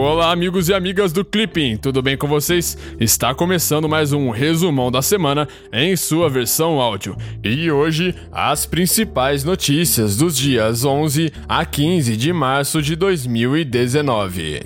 Olá, amigos e amigas do Clipping, tudo bem com vocês? Está começando mais um resumão da semana em sua versão áudio. E hoje, as principais notícias dos dias 11 a 15 de março de 2019.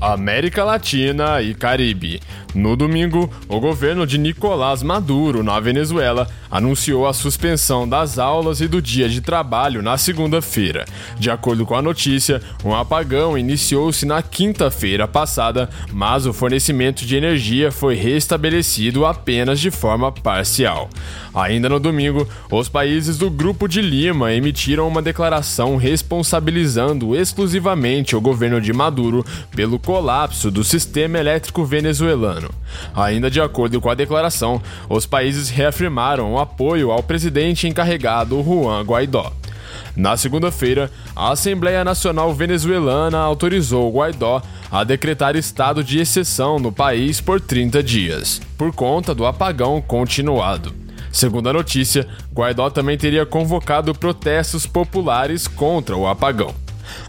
América Latina e Caribe. No domingo, o governo de Nicolás Maduro, na Venezuela, anunciou a suspensão das aulas e do dia de trabalho na segunda-feira. De acordo com a notícia, um apagão iniciou-se na quinta-feira passada, mas o fornecimento de energia foi restabelecido apenas de forma parcial. Ainda no domingo, os países do Grupo de Lima emitiram uma declaração responsabilizando exclusivamente o governo de Maduro pelo colapso do sistema elétrico venezuelano ano. Ainda de acordo com a declaração, os países reafirmaram o apoio ao presidente encarregado Juan Guaidó. Na segunda-feira, a Assembleia Nacional Venezuelana autorizou Guaidó a decretar estado de exceção no país por 30 dias, por conta do apagão continuado. Segundo a notícia, Guaidó também teria convocado protestos populares contra o apagão.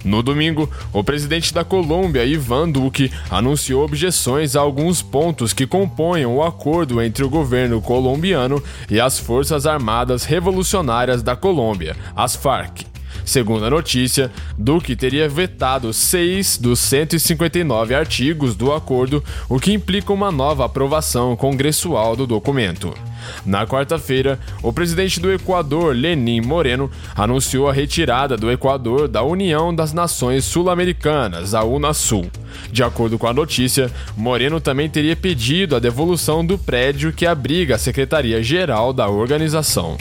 No domingo, o presidente da Colômbia, Ivan Duque, anunciou objeções a alguns pontos que compõem o acordo entre o governo colombiano e as Forças Armadas Revolucionárias da Colômbia, as FARC. Segundo a notícia, Duque teria vetado seis dos 159 artigos do acordo, o que implica uma nova aprovação congressual do documento. Na quarta-feira, o presidente do Equador, Lenin Moreno, anunciou a retirada do Equador da União das Nações Sul-Americanas, a Unasul. De acordo com a notícia, Moreno também teria pedido a devolução do prédio que abriga a Secretaria-Geral da organização.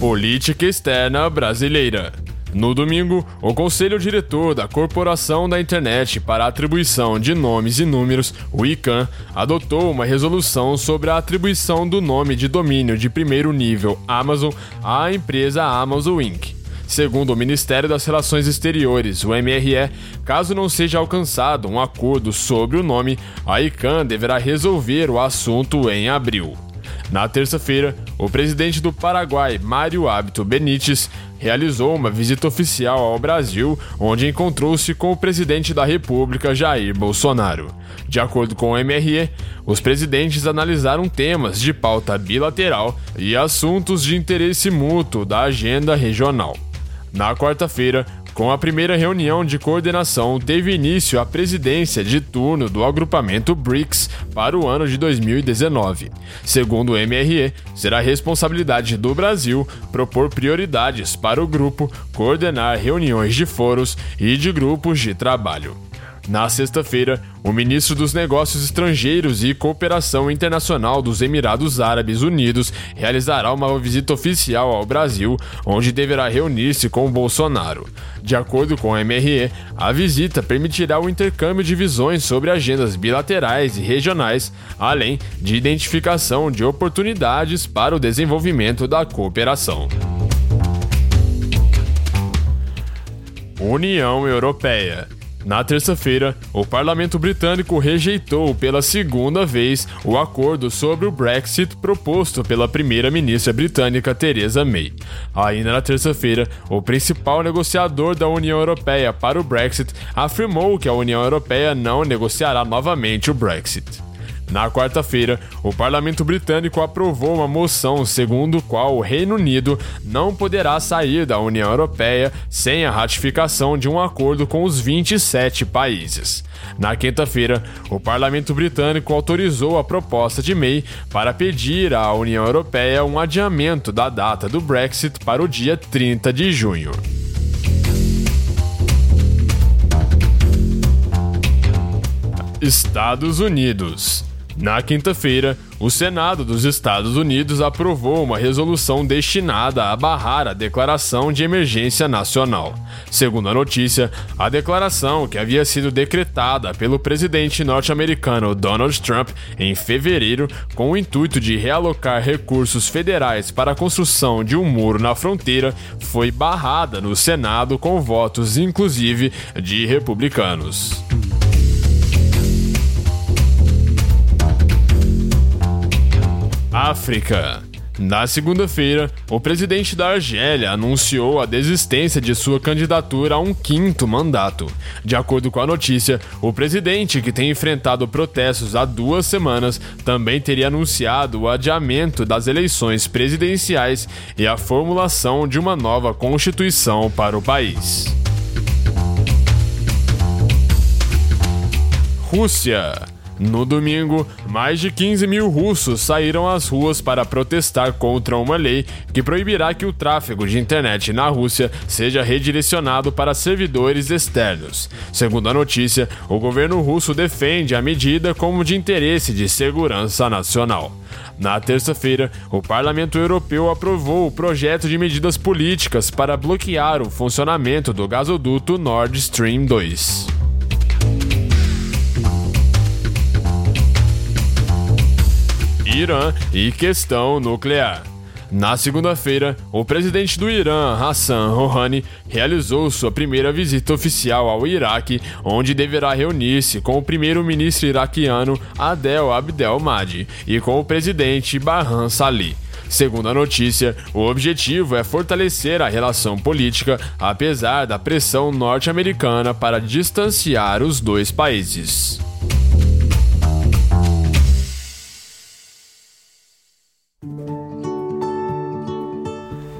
Política Externa Brasileira. No domingo, o Conselho Diretor da Corporação da Internet para a Atribuição de Nomes e Números, o ICANN, adotou uma resolução sobre a atribuição do nome de domínio de primeiro nível Amazon à empresa Amazon Inc. Segundo o Ministério das Relações Exteriores, o MRE, caso não seja alcançado um acordo sobre o nome, a ICANN deverá resolver o assunto em abril. Na terça-feira, o presidente do Paraguai, Mário Hábito Benítez, realizou uma visita oficial ao Brasil, onde encontrou-se com o presidente da República, Jair Bolsonaro. De acordo com o MRE, os presidentes analisaram temas de pauta bilateral e assuntos de interesse mútuo da agenda regional. Na quarta-feira, com a primeira reunião de coordenação, teve início a presidência de turno do agrupamento BRICS para o ano de 2019. Segundo o MRE, será responsabilidade do Brasil propor prioridades para o grupo, coordenar reuniões de foros e de grupos de trabalho. Na sexta-feira, o ministro dos Negócios Estrangeiros e Cooperação Internacional dos Emirados Árabes Unidos realizará uma visita oficial ao Brasil, onde deverá reunir-se com Bolsonaro. De acordo com o MRE, a visita permitirá o intercâmbio de visões sobre agendas bilaterais e regionais, além de identificação de oportunidades para o desenvolvimento da cooperação. União Europeia na terça-feira, o parlamento britânico rejeitou pela segunda vez o acordo sobre o Brexit proposto pela primeira-ministra britânica Theresa May. Ainda na terça-feira, o principal negociador da União Europeia para o Brexit afirmou que a União Europeia não negociará novamente o Brexit. Na quarta-feira, o parlamento britânico aprovou uma moção segundo qual o Reino Unido não poderá sair da União Europeia sem a ratificação de um acordo com os 27 países. Na quinta-feira, o parlamento britânico autorizou a proposta de May para pedir à União Europeia um adiamento da data do Brexit para o dia 30 de junho. Estados Unidos. Na quinta-feira, o Senado dos Estados Unidos aprovou uma resolução destinada a barrar a declaração de emergência nacional. Segundo a notícia, a declaração, que havia sido decretada pelo presidente norte-americano Donald Trump em fevereiro, com o intuito de realocar recursos federais para a construção de um muro na fronteira, foi barrada no Senado com votos, inclusive, de republicanos. África. Na segunda-feira, o presidente da Argélia anunciou a desistência de sua candidatura a um quinto mandato. De acordo com a notícia, o presidente, que tem enfrentado protestos há duas semanas, também teria anunciado o adiamento das eleições presidenciais e a formulação de uma nova constituição para o país. Rússia. No domingo, mais de 15 mil russos saíram às ruas para protestar contra uma lei que proibirá que o tráfego de internet na Rússia seja redirecionado para servidores externos. Segundo a notícia, o governo russo defende a medida como de interesse de segurança nacional. Na terça-feira, o Parlamento Europeu aprovou o projeto de medidas políticas para bloquear o funcionamento do gasoduto Nord Stream 2. Irã e questão nuclear. Na segunda-feira, o presidente do Irã, Hassan Rouhani, realizou sua primeira visita oficial ao Iraque, onde deverá reunir-se com o primeiro-ministro iraquiano Adel Abdel Mahdi e com o presidente Barham Salih. Segundo a notícia, o objetivo é fortalecer a relação política, apesar da pressão norte-americana para distanciar os dois países.